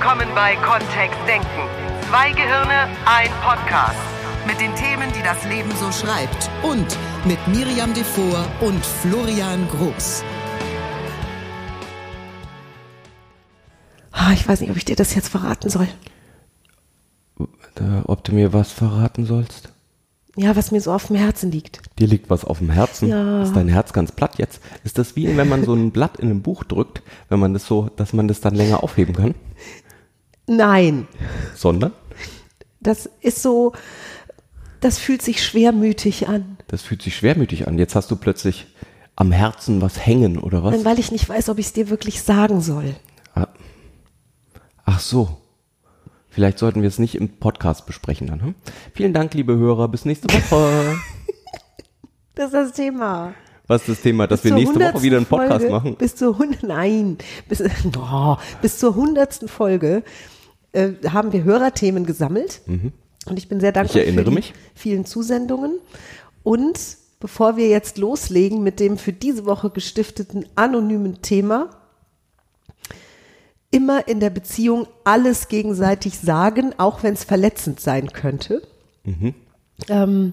willkommen bei Kontext Denken. Zwei Gehirne, ein Podcast. Mit den Themen, die das Leben so schreibt. Und mit Miriam Devor und Florian Groß. Ah, ich weiß nicht, ob ich dir das jetzt verraten soll. Ob du mir was verraten sollst? Ja, was mir so auf dem Herzen liegt. Dir liegt was auf dem Herzen? Ja. Ist dein Herz ganz platt jetzt? Ist das wie, wenn man so ein Blatt in ein Buch drückt, wenn man das so, dass man das dann länger aufheben kann? Nein. Sondern? Das ist so, das fühlt sich schwermütig an. Das fühlt sich schwermütig an. Jetzt hast du plötzlich am Herzen was hängen, oder was? Weil ich nicht weiß, ob ich es dir wirklich sagen soll. Ah. Ach so. Vielleicht sollten wir es nicht im Podcast besprechen dann. Hm? Vielen Dank, liebe Hörer. Bis nächste Woche. das ist das Thema. Was ist das Thema? Dass Bis wir nächste Woche wieder einen Podcast Folge, machen? Bis zur Hund Nein, bis, oh, bis zur hundertsten Folge äh, haben wir Hörerthemen gesammelt. Und ich bin sehr dankbar Mhm. Ich erinnere für die mich. vielen Zusendungen. Und bevor wir jetzt loslegen mit dem für diese Woche gestifteten anonymen Thema, immer in der Beziehung alles gegenseitig sagen, auch wenn es verletzend sein könnte. Ähm,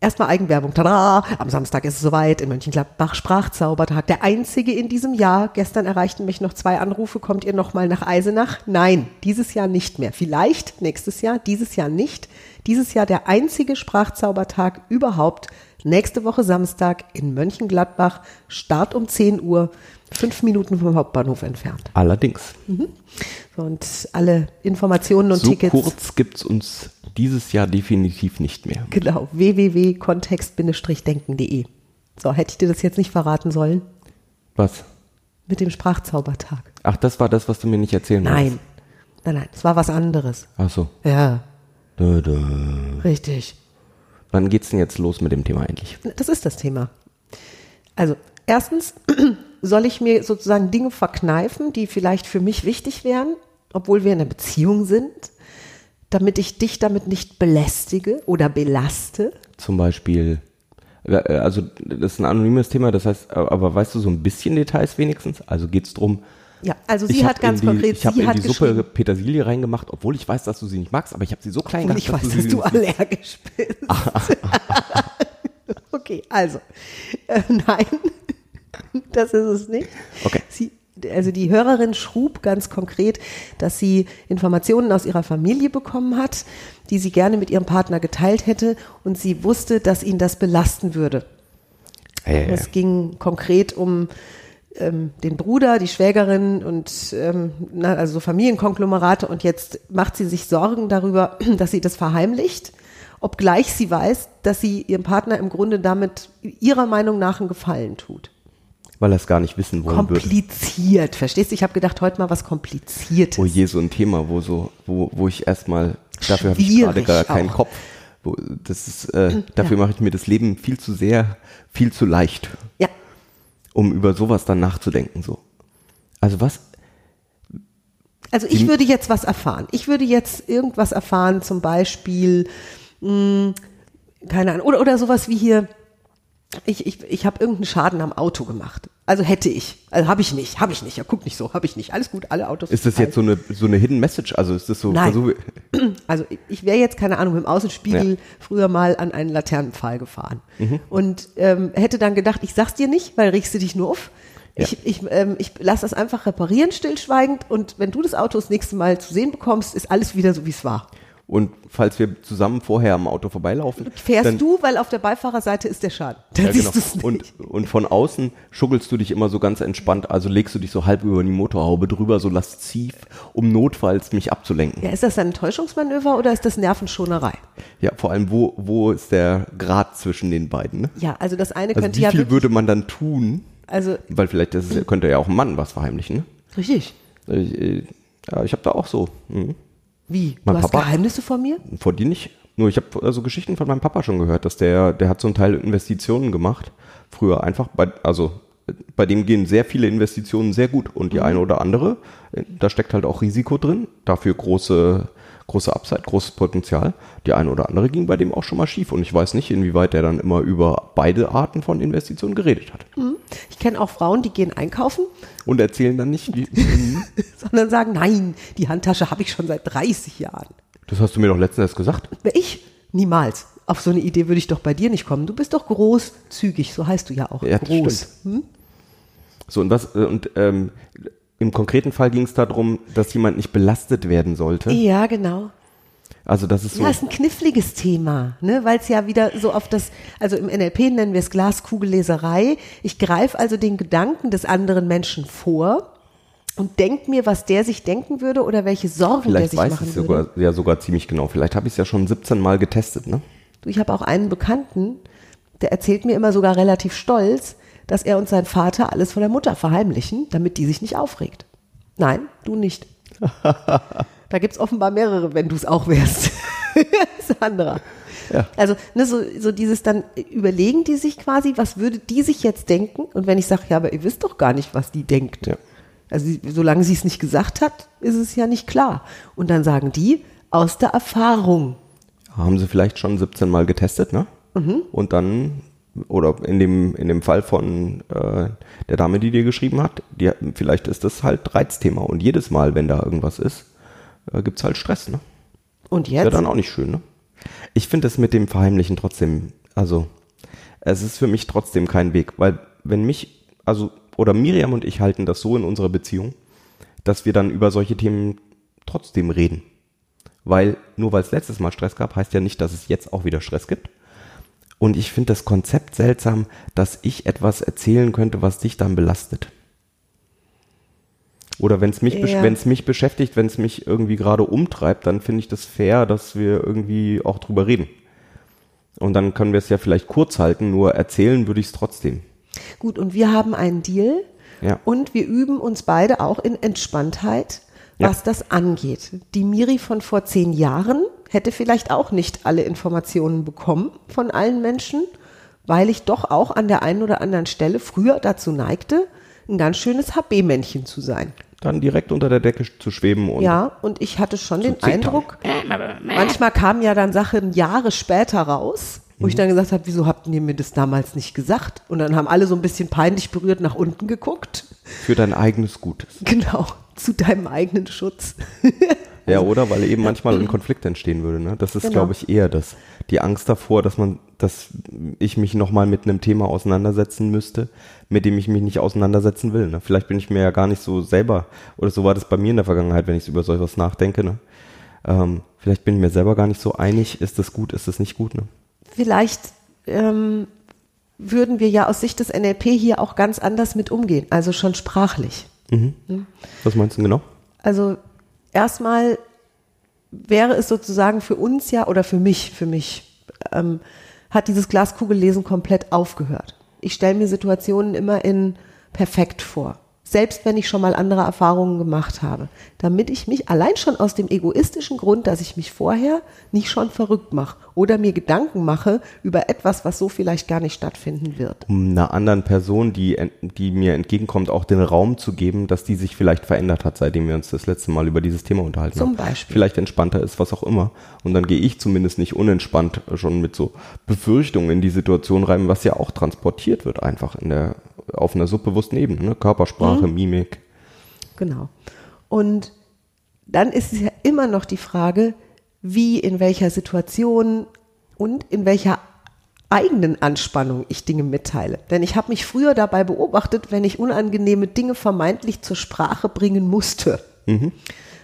Erstmal Eigenwerbung. Tada! Am Samstag ist es soweit. In Mönchengladbach Sprachzaubertag. Der einzige in diesem Jahr. Gestern erreichten mich noch zwei Anrufe. Kommt ihr noch mal nach Eisenach? Nein, dieses Jahr nicht mehr. Vielleicht nächstes Jahr, dieses Jahr nicht. Dieses Jahr der einzige Sprachzaubertag überhaupt. Nächste Woche Samstag in Mönchengladbach. Start um 10 Uhr. Fünf Minuten vom Hauptbahnhof entfernt. Allerdings. So, Und alle Informationen und So Tickets. kurz gibt's uns dieses Jahr definitiv nicht mehr. Genau, www.kontext-denken.de. So, hätte ich dir das jetzt nicht verraten sollen? Was? Mit dem Sprachzaubertag. Ach, das war das, was du mir nicht erzählen Nein, nein, nein, es war was anderes. Ach so. Ja, Dö, dö. richtig. Wann geht's denn jetzt los mit dem Thema eigentlich? Das ist das Thema. Also, erstens soll ich mir sozusagen Dinge verkneifen, die vielleicht für mich wichtig wären, obwohl wir in einer Beziehung sind, damit ich dich damit nicht belästige oder belaste. Zum Beispiel, äh, also das ist ein anonymes Thema, das heißt, aber weißt du so ein bisschen Details wenigstens? Also geht's drum, Ja, also sie hat ganz die, konkret, ich habe in die Suppe Petersilie reingemacht, obwohl ich weiß, dass du sie nicht magst, aber ich habe sie so klein gemacht, ich weiß, du dass du allergisch bist. okay, also, äh, nein, das ist es nicht. Okay. Also die Hörerin schrub ganz konkret, dass sie Informationen aus ihrer Familie bekommen hat, die sie gerne mit ihrem Partner geteilt hätte und sie wusste, dass ihn das belasten würde. Ja. Es ging konkret um ähm, den Bruder, die Schwägerin und ähm, na, also so Familienkonglomerate und jetzt macht sie sich Sorgen darüber, dass sie das verheimlicht, obgleich sie weiß, dass sie ihrem Partner im Grunde damit ihrer Meinung nach einen Gefallen tut. Weil er es gar nicht wissen wollen würde. Kompliziert, verstehst du? Ich habe gedacht, heute mal was Kompliziertes. Oh je, so ein Thema, wo so, wo, wo ich erstmal, dafür habe ich gerade gar keinen auch. Kopf. Wo, das ist, äh, dafür mache ich mir das Leben viel zu sehr, viel zu leicht, Ja, um über sowas dann nachzudenken. So. Also was? Also ich würde jetzt was erfahren. Ich würde jetzt irgendwas erfahren, zum Beispiel, mh, keine Ahnung, oder, oder sowas wie hier, ich, ich, ich habe irgendeinen Schaden am Auto gemacht. Also hätte ich. Also habe ich nicht, habe ich nicht. Ja, guck nicht so, habe ich nicht. Alles gut, alle Autos. Ist das jetzt so eine, so eine Hidden Message? Also ist das so, Nein. Also ich wäre jetzt, keine Ahnung, dem Außenspiegel Ja. Mhm. früher mal an einen Laternenpfahl gefahren. Und ähm, hätte dann gedacht, ich sag's dir nicht, weil regst du dich nur auf. Ja. Ich, ich, ähm, ich lasse das einfach reparieren, stillschweigend. Und wenn du das Auto das nächste Mal zu sehen bekommst, ist alles wieder so, wie es war. Und falls wir zusammen vorher am Auto vorbeilaufen, Fährst du, weil auf der Beifahrerseite ist der Schaden. Dann ja, siehst genau. und, und von außen schuggelst du dich immer so ganz entspannt, also legst du dich so halb über die Motorhaube drüber, so lasziv, um notfalls mich abzulenken. ja, ist das ein Täuschungsmanöver oder ist das Nervenschonerei? Ja, vor allem, wo, wo ist der Grad zwischen den beiden? Ne? Ja, also das eine Also könnte wie ja viel wirklich, würde man dann tun? also Weil vielleicht ist könnte ja auch ein Mann was verheimlichen. richtig. Ne? Ich, äh, ja, ich habe da auch so. Mhm. Wie? Mein du hast Papa- Geheimnisse vor mir? Vor dir nicht. Nur ich habe also Geschichten von meinem Papa schon gehört, dass der, der hat so einen Teil Investitionen gemacht. Früher einfach, bei, also bei dem gehen sehr viele Investitionen sehr gut und die eine oder andere, äh, da steckt halt auch Risiko drin, dafür große, große Upside, großes Potenzial. Die eine oder andere ging bei dem auch schon mal schief und ich weiß nicht, inwieweit der dann immer über beide Arten von Investitionen geredet hat. Ich kenne auch Frauen, die gehen einkaufen Und erzählen dann nicht, wie, sondern sagen, nein, die Handtasche habe ich schon seit 30 Jahren. das hast du mir doch letztens erst gesagt. Ich? Niemals. Auf so eine Idee würde ich doch bei dir nicht kommen. Du bist doch großzügig, so heißt du ja auch. Ja, Groß. So, und was, äh, und ähm, im konkreten Fall ging es darum, dass jemand nicht belastet werden sollte. Ja, genau. Also das ist so. Ja, ist ein kniffliges Thema, ne? weil es ja wieder so auf das, also im NLP nennen wir es Glaskugelleserei. Ich greife also den Gedanken des anderen Menschen vor und denke mir, was der sich denken würde oder welche Sorgen der Vielleicht sich weiß machen ich würde. sogar, ja sogar ziemlich genau. Vielleicht habe ich es ja schon 17 Mal getestet, ne? Du, ich habe auch einen Bekannten, der erzählt mir immer sogar relativ stolz, dass er und sein Vater alles von der Mutter verheimlichen, damit die sich nicht aufregt. Nein, du nicht. da gibt's offenbar mehrere, wenn du es auch wärst. Sandra. Ja. Also ne, so, so dieses dann überlegen die sich quasi, was würde die sich jetzt denken? Und wenn ich sage, ja, aber ihr wisst doch gar nicht, was die denkt. Ja. Also solange sie es nicht gesagt hat, ist es ja nicht klar. Und dann sagen die aus der Erfahrung. Haben sie vielleicht schon 17 Mal getestet, ne? Mhm. Und dann, oder in dem, in dem Fall von äh, der Dame, die dir geschrieben hat, die, vielleicht ist das halt Reizthema. Und jedes Mal, wenn da irgendwas ist, äh, gibt's halt Stress, ne? Und Ist ja jetzt? dann auch nicht schön, ne? Ich finde es mit dem Verheimlichen trotzdem, also, es ist für mich trotzdem kein Weg, weil wenn mich, also, oder Miriam und ich halten das so in unserer Beziehung, dass wir dann über solche Themen trotzdem reden. Weil, nur weil es letztes Mal Stress gab, heißt ja nicht, dass es jetzt auch wieder Stress gibt. Und ich finde das Konzept seltsam, dass ich etwas erzählen könnte, was dich dann belastet. Oder wenn es mich, Ja. wenn's mich beschäftigt, wenn es mich irgendwie gerade umtreibt, dann finde ich das fair, dass wir irgendwie auch drüber reden. Und dann können wir es ja vielleicht kurz halten, nur erzählen würde ich es trotzdem. Gut, und wir haben einen Deal Ja. und wir üben uns beide auch in Entspanntheit, Ja. was das angeht. Die Miri von vor zehn Jahren hätte vielleicht auch nicht alle Informationen bekommen von allen Menschen, weil ich doch auch an der einen oder anderen Stelle früher dazu neigte, ein ganz schönes HB-Männchen zu sein. Dann direkt unter der Decke zu schweben und Ja, und ich hatte schon den. Eindruck, manchmal kamen ja dann Sachen Jahre später raus, wo ich dann gesagt habe, wieso habt ihr mir das damals nicht gesagt? Und dann haben alle so ein bisschen peinlich berührt nach unten geguckt. für dein eigenes Gutes. Genau, zu deinem eigenen Schutz. Ja, oder? Weil eben manchmal ein Konflikt entstehen würde. Ne? Das ist, Genau. glaube ich, eher das. Die Angst davor, dass man, dass ich mich nochmal mit einem Thema auseinandersetzen müsste, mit dem ich mich nicht auseinandersetzen will. Ne? Vielleicht bin ich mir ja gar nicht so selber, oder so war das bei mir in der Vergangenheit, wenn ich über sowas nachdenke. Ne? Ähm, vielleicht bin ich mir selber gar nicht so einig, ist das gut, ist das nicht gut. Ne? Vielleicht ähm, würden wir ja aus Sicht des NLP hier auch ganz anders mit umgehen, also schon sprachlich. Was meinst du denn genau? Also erstmal wäre es sozusagen für uns ja oder für mich, für mich, ähm, hat dieses Glaskugellesen komplett aufgehört. Ich stelle mir Situationen immer in perfekt vor. Selbst wenn ich schon mal andere Erfahrungen gemacht habe, damit ich mich allein schon aus dem egoistischen Grund, dass ich mich vorher nicht schon verrückt mache oder mir Gedanken mache über etwas, was so vielleicht gar nicht stattfinden wird. um einer anderen Person, die, die mir entgegenkommt, auch den Raum zu geben, dass die sich vielleicht verändert hat, seitdem wir uns das letzte Mal über dieses Thema unterhalten Zum haben. Beispiel. Vielleicht entspannter ist, was auch immer. Und dann gehe ich zumindest nicht unentspannt schon mit so Befürchtungen in die Situation rein, was ja auch transportiert wird einfach in der, auf einer subbewussten Ebene, ne? Körpersprache, Mhm. Mimik. Genau. Und dann ist es ja immer noch die Frage, wie, in welcher Situation und in welcher eigenen Anspannung ich Dinge mitteile. Denn ich habe mich früher dabei beobachtet, wenn ich unangenehme Dinge vermeintlich zur Sprache bringen musste.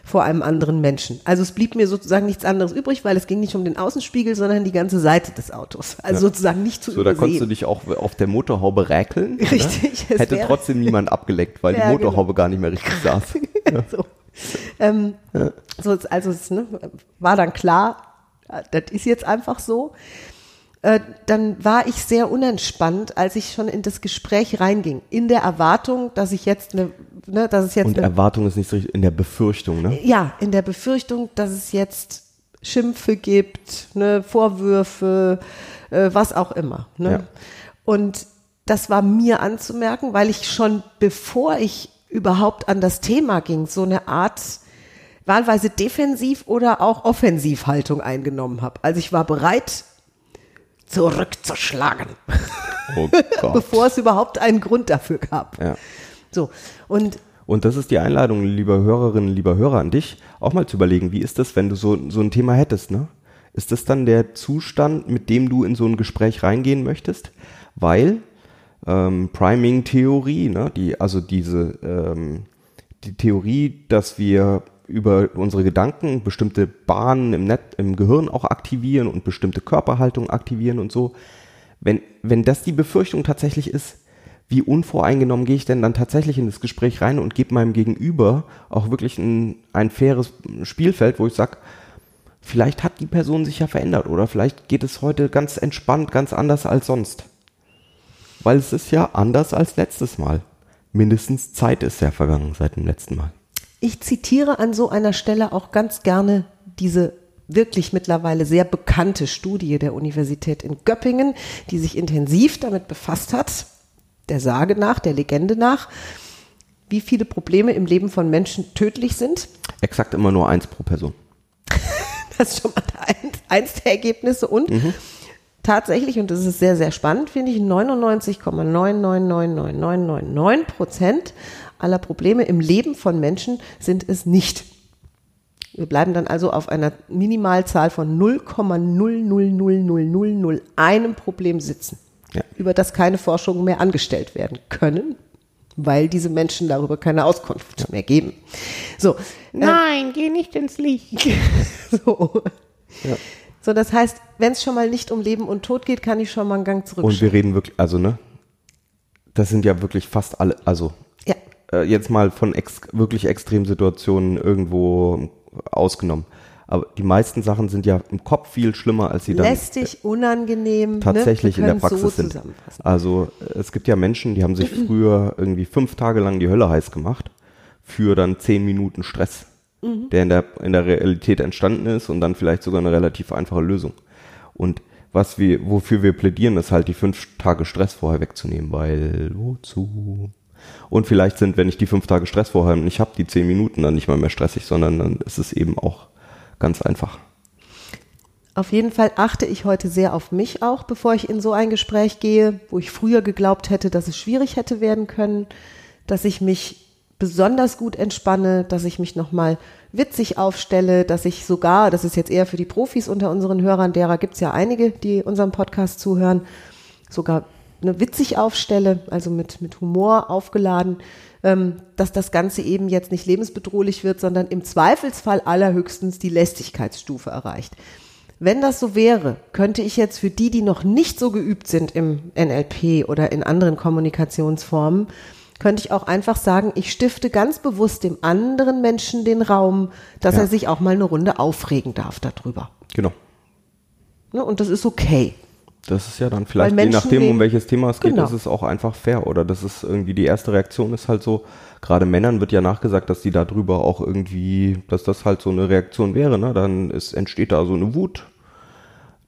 Vor einem anderen Menschen. Also es blieb mir sozusagen nichts anderes übrig, weil es ging nicht um den Außenspiegel, sondern die ganze Seite des Autos. Also sozusagen nicht zu So, da übersehen. konntest du dich auch auf der Motorhaube räkeln. oder? Richtig, Hätte trotzdem niemand abgeleckt, weil Ja, die genau. Motorhaube gar nicht mehr richtig saß. so. Ähm, so, es- also es ne, war dann klar, äh, das ist jetzt einfach so. Äh, dann war ich sehr unentspannt, als ich schon in das Gespräch reinging, in der Erwartung, dass ich jetzt eine, ne, dass es jetzt Und eine, Erwartung ist nicht so richtig in der Befürchtung, ne? ja, in der Befürchtung, dass es jetzt Schimpfe gibt, ne, Vorwürfe, äh, was auch immer. Ne? Ja. Und das war mir anzumerken, weil ich schon bevor ich überhaupt an das Thema ging, so eine Art wahlweise Defensiv- oder auch Offensivhaltung eingenommen habe. Also ich war bereit, zurückzuschlagen, Oh bevor es überhaupt einen Grund dafür gab. Ja. So, und Und das ist die Einladung, lieber Hörerinnen, lieber Hörer, an dich, auch mal zu überlegen, wie ist das, wenn du so, so ein Thema hättest, ne? Ist das dann der Zustand, mit dem du in so ein Gespräch reingehen möchtest? Weil ähm, Priming-Theorie, ne, die, also diese ähm, die Theorie, dass wir über unsere Gedanken bestimmte Bahnen im, Net, im Gehirn auch aktivieren und bestimmte Körperhaltung aktivieren und so. Wenn, wenn das die Befürchtung tatsächlich ist, wie unvoreingenommen gehe ich denn dann tatsächlich in das Gespräch rein und gebe meinem Gegenüber auch wirklich ein, ein faires Spielfeld, wo ich sage, vielleicht hat die Person sich ja verändert oder vielleicht geht es heute ganz entspannt, ganz anders als sonst. Weil es ist ja anders als letztes Mal. Mindestens Zeit ist ja vergangen seit dem letzten Mal. Ich zitiere an so einer Stelle auch ganz gerne diese wirklich mittlerweile sehr bekannte Studie der Universität in Göppingen, die sich intensiv damit befasst hat, der Sage nach, der Legende nach, wie viele Probleme im Leben von Menschen tödlich sind. Exakt immer nur eins pro Person. Das ist schon mal eins, eins der Ergebnisse und tatsächlich, und das ist sehr, sehr spannend, finde ich, 99,9999999 Prozent aller Probleme im Leben von Menschen sind es nicht. Wir bleiben dann also auf einer Minimalzahl von 0,0000001 einem Problem sitzen, Ja. über das keine Forschungen mehr angestellt werden können, weil diese Menschen darüber keine Auskunft mehr geben. So, Nein, geh nicht ins Licht. so. So, das heißt, wenn es schon mal nicht um Leben und Tod geht, kann ich schon mal einen Gang Und zurückschauen. wir reden wirklich, also ne, das sind ja wirklich fast alle, also Ja, äh, jetzt mal von ex wirklich Extremsituationen irgendwo ausgenommen. Aber die meisten Sachen sind ja im Kopf viel schlimmer, als sie dann lästig, unangenehm. tatsächlich ne? in der Praxis so sind. Also äh, es gibt ja Menschen, die haben sich früher irgendwie fünf Tage lang die Hölle heiß gemacht für dann zehn Minuten Stress, Mhm. der in der, in der Realität entstanden ist und dann vielleicht sogar eine relativ einfache Lösung. Und was wir, wofür wir plädieren, ist halt die fünf Tage Stress vorher wegzunehmen, weil wozu? Und vielleicht sind, wenn ich die fünf Tage Stress vorher nicht habe, die zehn Minuten dann nicht mal mehr stressig, sondern dann ist es eben auch ganz einfach. Auf jeden Fall achte ich heute sehr auf mich auch, bevor ich in so ein Gespräch gehe, wo ich früher geglaubt hätte, dass es schwierig hätte werden können, dass ich mich besonders gut entspanne, dass ich mich nochmal witzig aufstelle, dass ich sogar, das ist jetzt eher für die Profis unter unseren Hörern, derer gibt es ja einige, die unserem Podcast zuhören, sogar eine witzig aufstelle, also mit, mit Humor aufgeladen, ähm, dass das Ganze eben jetzt nicht lebensbedrohlich wird, sondern im Zweifelsfall allerhöchstens die Lästigkeitsstufe erreicht. Wenn das so wäre, könnte ich jetzt für die, die noch nicht so geübt sind im NLP oder in anderen Kommunikationsformen, könnte ich auch einfach sagen, ich stifte ganz bewusst dem anderen Menschen den Raum, dass Ja. er sich auch mal eine Runde aufregen darf darüber. Genau. Ne? Und das ist okay. Das ist ja dann vielleicht, je nachdem, um welches Thema es geht, Genau. ist es auch einfach fair. Oder das ist irgendwie die erste Reaktion ist halt so, gerade Männern wird ja nachgesagt, dass die darüber auch irgendwie, dass das halt so eine Reaktion wäre, ne? Dann ist, entsteht da so eine Wut.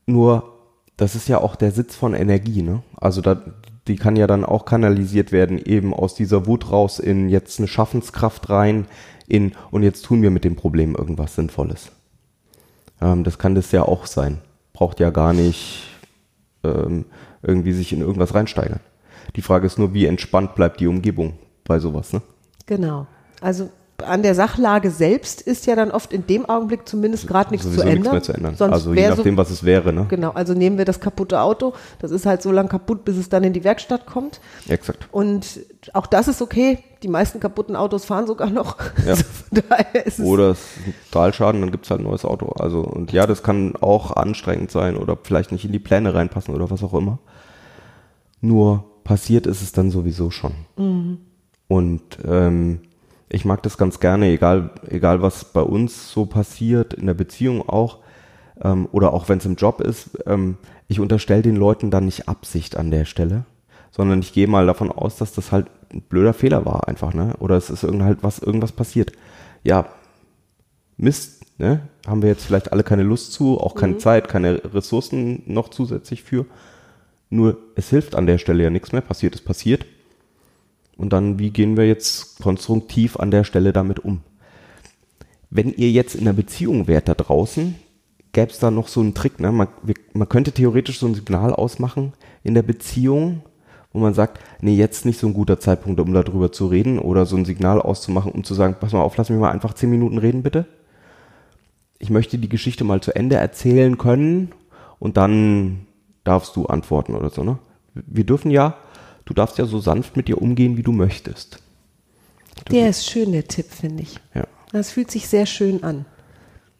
Nur, das ist ja auch der Sitz von Energie, ne? Also da, die kann ja dann auch kanalisiert werden, eben aus dieser Wut raus in jetzt eine Schaffenskraft rein, in, und jetzt tun wir mit dem Problem irgendwas Sinnvolles. Ähm, das kann das ja auch sein. Braucht ja gar nicht ähm, irgendwie sich in irgendwas reinsteigern. Die Frage ist nur, wie entspannt bleibt die Umgebung bei sowas, ne? Genau. Also an der Sachlage selbst ist ja dann oft in dem Augenblick zumindest gerade nichts zu ändern. nichts mehr zu ändern. Sonst also je wär so- nachdem, was es wäre, ne? Genau, also nehmen wir das kaputte Auto. Das ist halt so lang kaputt, bis es dann in die Werkstatt kommt. Exakt. Und auch das ist okay. Die meisten kaputten Autos fahren sogar noch. Ja. Es Oder es ist ein Totalschaden, dann gibt's halt ein neues Auto. Also, und ja, das kann auch anstrengend sein oder vielleicht nicht in die Pläne reinpassen oder was auch immer. Nur passiert ist es dann sowieso schon. Und ähm, ich mag das ganz gerne, egal, egal was bei uns so passiert, in der Beziehung auch, ähm, oder auch wenn es im Job ist, ähm, ich unterstelle den Leuten dann nicht Absicht an der Stelle, sondern ich gehe mal davon aus, dass das halt ein blöder Fehler war einfach, ne? Oder es ist irgend halt was, irgendwas passiert. Ja, Mist, ne? Haben wir jetzt vielleicht alle keine Lust zu, auch keine Zeit, keine Ressourcen noch zusätzlich für. Nur es hilft an der Stelle ja nichts mehr, passiert ist passiert. Und dann, wie gehen wir jetzt konstruktiv an der Stelle damit um? Wenn ihr jetzt in einer Beziehung wärt da draußen, gäbe es da noch so einen Trick, ne? Man, wir, man könnte theoretisch so ein Signal ausmachen in der Beziehung, wo man sagt, nee, jetzt nicht so ein guter Zeitpunkt, um darüber zu reden oder so ein Signal auszumachen, um zu sagen, pass mal auf, lass mich mal einfach zehn Minuten reden, bitte. Ich möchte die Geschichte mal zu Ende erzählen können und dann darfst du antworten oder so, ne? Wir dürfen ja, du darfst ja so sanft mit dir umgehen, wie du möchtest. Der ist schön, der Tipp, finde ich. Ja. Das fühlt sich sehr schön an.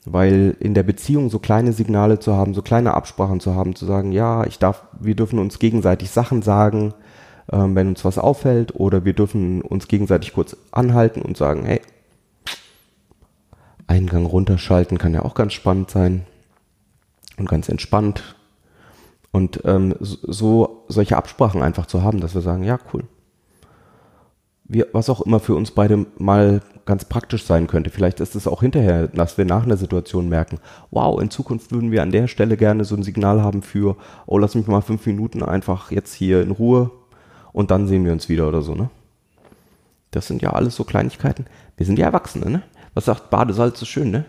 Weil in der Beziehung so kleine Signale zu haben, so kleine Absprachen zu haben, zu sagen, ja, ich darf, wir dürfen uns gegenseitig Sachen sagen, ähm, wenn uns was auffällt, oder wir dürfen uns gegenseitig kurz anhalten und sagen, hey, Eingang runterschalten kann ja auch ganz spannend sein und ganz entspannt. Und ähm, so solche Absprachen einfach zu haben, dass wir sagen, ja, cool. Wir, was auch immer für uns beide mal ganz praktisch sein könnte. Vielleicht ist es auch hinterher, dass wir nach einer Situation merken, wow, in Zukunft würden wir an der Stelle gerne so ein Signal haben für, oh, lass mich mal fünf Minuten einfach jetzt hier in Ruhe und dann sehen wir uns wieder oder so, ne? Das sind ja alles so Kleinigkeiten. Wir sind ja Erwachsene, ne? Was sagt Badesalz so schön, ne?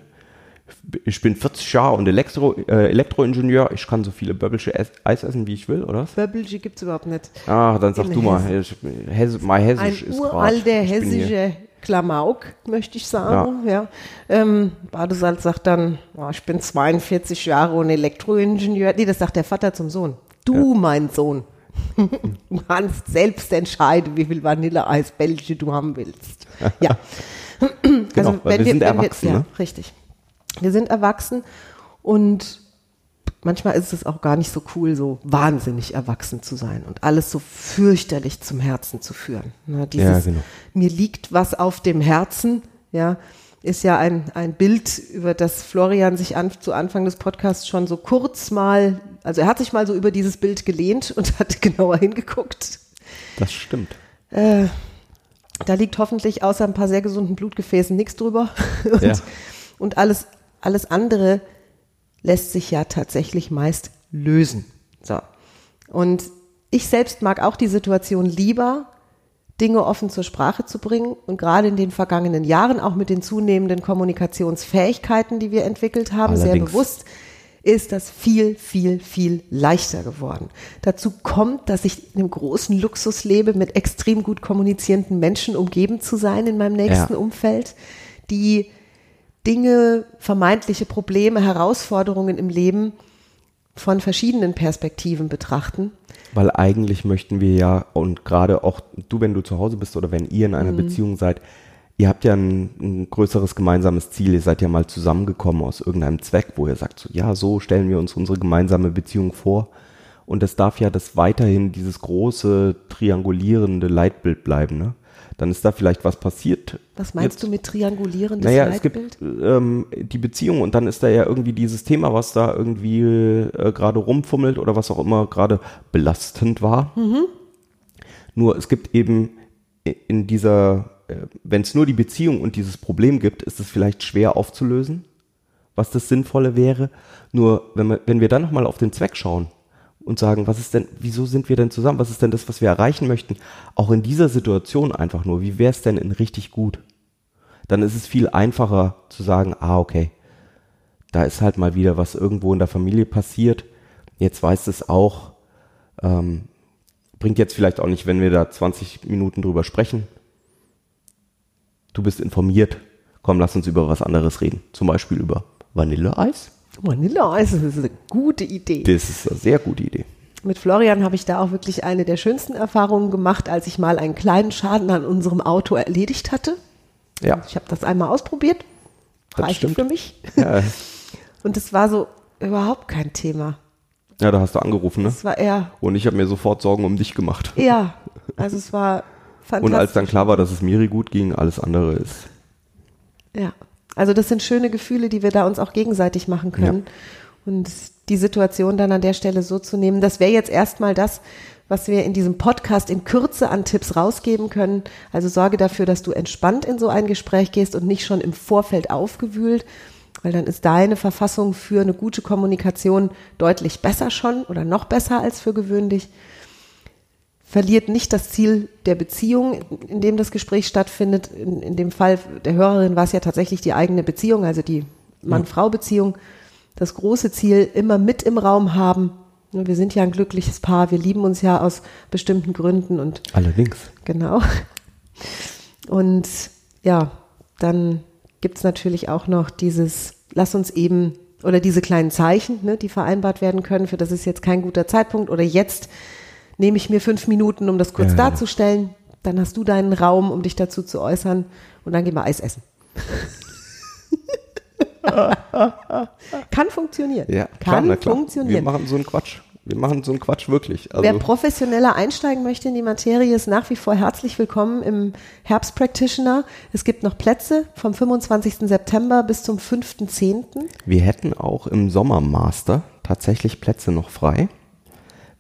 Ich bin 40 Jahre und Elektro, äh, Elektroingenieur. Ich kann so viele Böbbelsche Eis essen, wie ich will, oder? Böbbelsche gibt es überhaupt nicht. Ah, dann sag In du mal. Hesse, mal Hessisch Ein ist hier. hessischer Klamauk, möchte ich sagen. Ja. Ähm, Badesalz sagt dann, oh, ich bin 42 Jahre und Elektroingenieur. Nee, das sagt der Vater zum Sohn. Du, mein Sohn, du kannst selbst entscheiden, wie viel Vanilleeisbällchen du haben willst. Ja. Genau, weil wir sind erwachsen, ja, ne? richtig. Wir sind erwachsen und manchmal ist es auch gar nicht so cool, so wahnsinnig erwachsen zu sein und alles so fürchterlich zum Herzen zu führen. Ne, dieses, genau. Mir liegt was auf dem Herzen, ja, ist ja ein, ein Bild, über das Florian sich an, zu Anfang des Podcasts schon so kurz mal, also er hat sich mal so über dieses Bild gelehnt und hat genauer hingeguckt. Das stimmt. Äh, da liegt hoffentlich außer ein paar sehr gesunden Blutgefäßen nichts drüber. Und, Ja. und alles, alles andere lässt sich ja tatsächlich meist lösen. So. Und ich selbst mag auch die Situation lieber, Dinge offen zur Sprache zu bringen und gerade in den vergangenen Jahren auch mit den zunehmenden Kommunikationsfähigkeiten, die wir entwickelt haben, sehr Allerdings. bewusst, ist das viel, viel, viel leichter geworden. Dazu kommt, dass ich in einem großen Luxus lebe, mit extrem gut kommunizierenden Menschen umgeben zu sein in meinem nächsten Ja. Umfeld, die Dinge, vermeintliche Probleme, Herausforderungen im Leben von verschiedenen Perspektiven betrachten. Weil eigentlich möchten wir ja, und gerade auch du, wenn du zu Hause bist oder wenn ihr in einer Beziehung seid, ihr habt ja ein, ein größeres gemeinsames Ziel. Ihr seid ja mal zusammengekommen aus irgendeinem Zweck, wo ihr sagt, so, ja, so stellen wir uns unsere gemeinsame Beziehung vor. Und es darf ja das weiterhin dieses große, triangulierende Leitbild bleiben. Ne? Dann ist da vielleicht was passiert. Was meinst Jetzt- du mit triangulierendes Naja, es Leitbild? gibt ähm, die Beziehung und dann ist da ja irgendwie dieses Thema, was da irgendwie äh, gerade rumfummelt oder was auch immer gerade belastend war. Nur es gibt eben in dieser, äh, wenn es nur die Beziehung und dieses Problem gibt, ist es vielleicht schwer aufzulösen, was das Sinnvolle wäre. Nur wenn wir, wenn wir dann nochmal auf den Zweck schauen und sagen, was ist denn, wieso sind wir denn zusammen? Was ist denn das, was wir erreichen möchten? Auch in dieser Situation einfach nur, wie wäre es denn in richtig gut? dann ist es viel einfacher zu sagen, ah, okay, da ist halt mal wieder was irgendwo in der Familie passiert. Jetzt weiß es auch, ähm, bringt jetzt vielleicht auch nicht, wenn wir da 20 Minuten drüber sprechen. Du bist informiert. Komm, lass uns über was anderes reden. Zum Beispiel über Vanilleeis. Vanilleeis, das ist eine gute Idee. Das ist eine sehr gute Idee. Mit Florian habe ich da auch wirklich eine der schönsten Erfahrungen gemacht, als ich mal einen kleinen Schaden an unserem Auto erledigt hatte. Ja, Ich habe das einmal ausprobiert. Das stimmt. für mich. ja, Und es war so überhaupt kein Thema. ja da hast du angerufen, ne? Es war eher, Und ich habe mir sofort Sorgen um dich gemacht. ja, also es war fantastisch. Und als dann klar war, dass es Miri gut ging, alles andere ist. Ja, also das sind schöne Gefühle, die wir da uns auch gegenseitig machen können. Und die Situation dann an der Stelle so zu nehmen, das wäre jetzt erstmal das, was wir in diesem Podcast in Kürze an Tipps rausgeben können. Also sorge dafür, dass du entspannt in so ein Gespräch gehst und nicht schon im Vorfeld aufgewühlt, weil dann ist deine Verfassung für eine gute Kommunikation deutlich besser schon oder noch besser als für gewöhnlich verliert nicht das Ziel der Beziehung, in dem das Gespräch stattfindet. In, in dem Fall der Hörerin war es ja tatsächlich die eigene Beziehung, also die Mann-Frau-Beziehung. Das große Ziel immer mit im Raum haben, Wir sind ja ein glückliches Paar, wir lieben uns ja aus bestimmten Gründen und Allerdings. Genau. Und ja, dann gibt's natürlich auch noch dieses, lass uns eben, oder diese kleinen Zeichen, ne, die vereinbart werden können, für das ist jetzt kein guter Zeitpunkt oder jetzt nehme ich mir fünf Minuten, um das kurz Ja, darzustellen. Dann hast du deinen Raum, um dich dazu zu äußern und dann gehen wir Eis essen. Kann funktionieren. Ja, klar, Kann klar. Wir funktionieren. machen so einen Quatsch. Wir machen so einen Quatsch wirklich. Also, Wer professioneller einsteigen möchte in die Materie, ist nach wie vor herzlich willkommen im Herbst Practitioner. Es gibt noch Plätze vom 25. September bis zum 5.10. wir hätten auch im Sommermaster tatsächlich Plätze noch frei,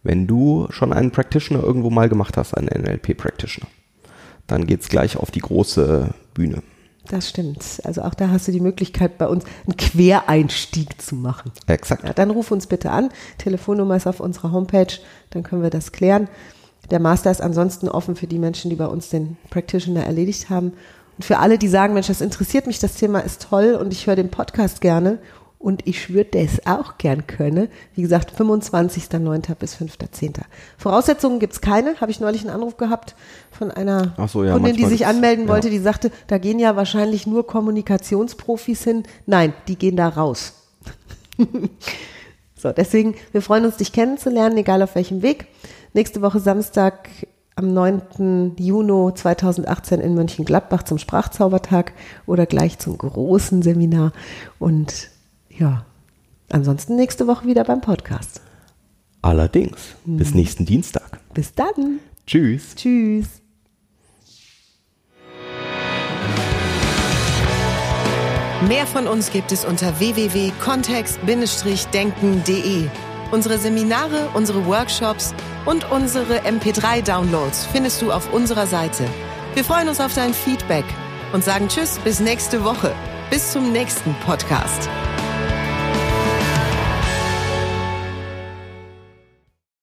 wenn du schon einen Practitioner irgendwo mal gemacht hast, einen NLP-Practitioner. Dann geht's gleich auf die große Bühne. Das stimmt. Also auch da hast du die Möglichkeit, bei uns einen Quereinstieg zu machen. Exakt. Ja, dann ruf uns bitte an. Telefonnummer ist auf unserer Homepage, dann können wir das klären. Der Master ist ansonsten offen für die Menschen, die bei uns den Practitioner erledigt haben. Und für alle, die sagen, Mensch, das interessiert mich, das Thema ist toll und ich höre den Podcast gerne und ich würde es auch gern können. Wie gesagt, 25.09. bis 5.10. Voraussetzungen gibt's keine. Habe ich neulich einen Anruf gehabt von einer so, ja, Kundin, die sich gibt's- anmelden ja. wollte, die sagte, da gehen ja wahrscheinlich nur Kommunikationsprofis hin. Nein, die gehen da raus. So, deswegen, wir freuen uns, dich kennenzulernen, egal auf welchem Weg. Nächste Woche Samstag am 9. Juni 2018 in Mönchengladbach zum Sprachzaubertag oder gleich zum großen Seminar. Und ja, ansonsten nächste Woche wieder beim Podcast. Allerdings. Bis nächsten Dienstag. Bis dann. Tschüss. Tschüss. Mehr von uns gibt es unter www.kontext-denken.de. Unsere Seminare, unsere Workshops und unsere MP3-Downloads findest du auf unserer Seite. Wir freuen uns auf dein Feedback und sagen Tschüss bis nächste Woche. Bis zum nächsten Podcast.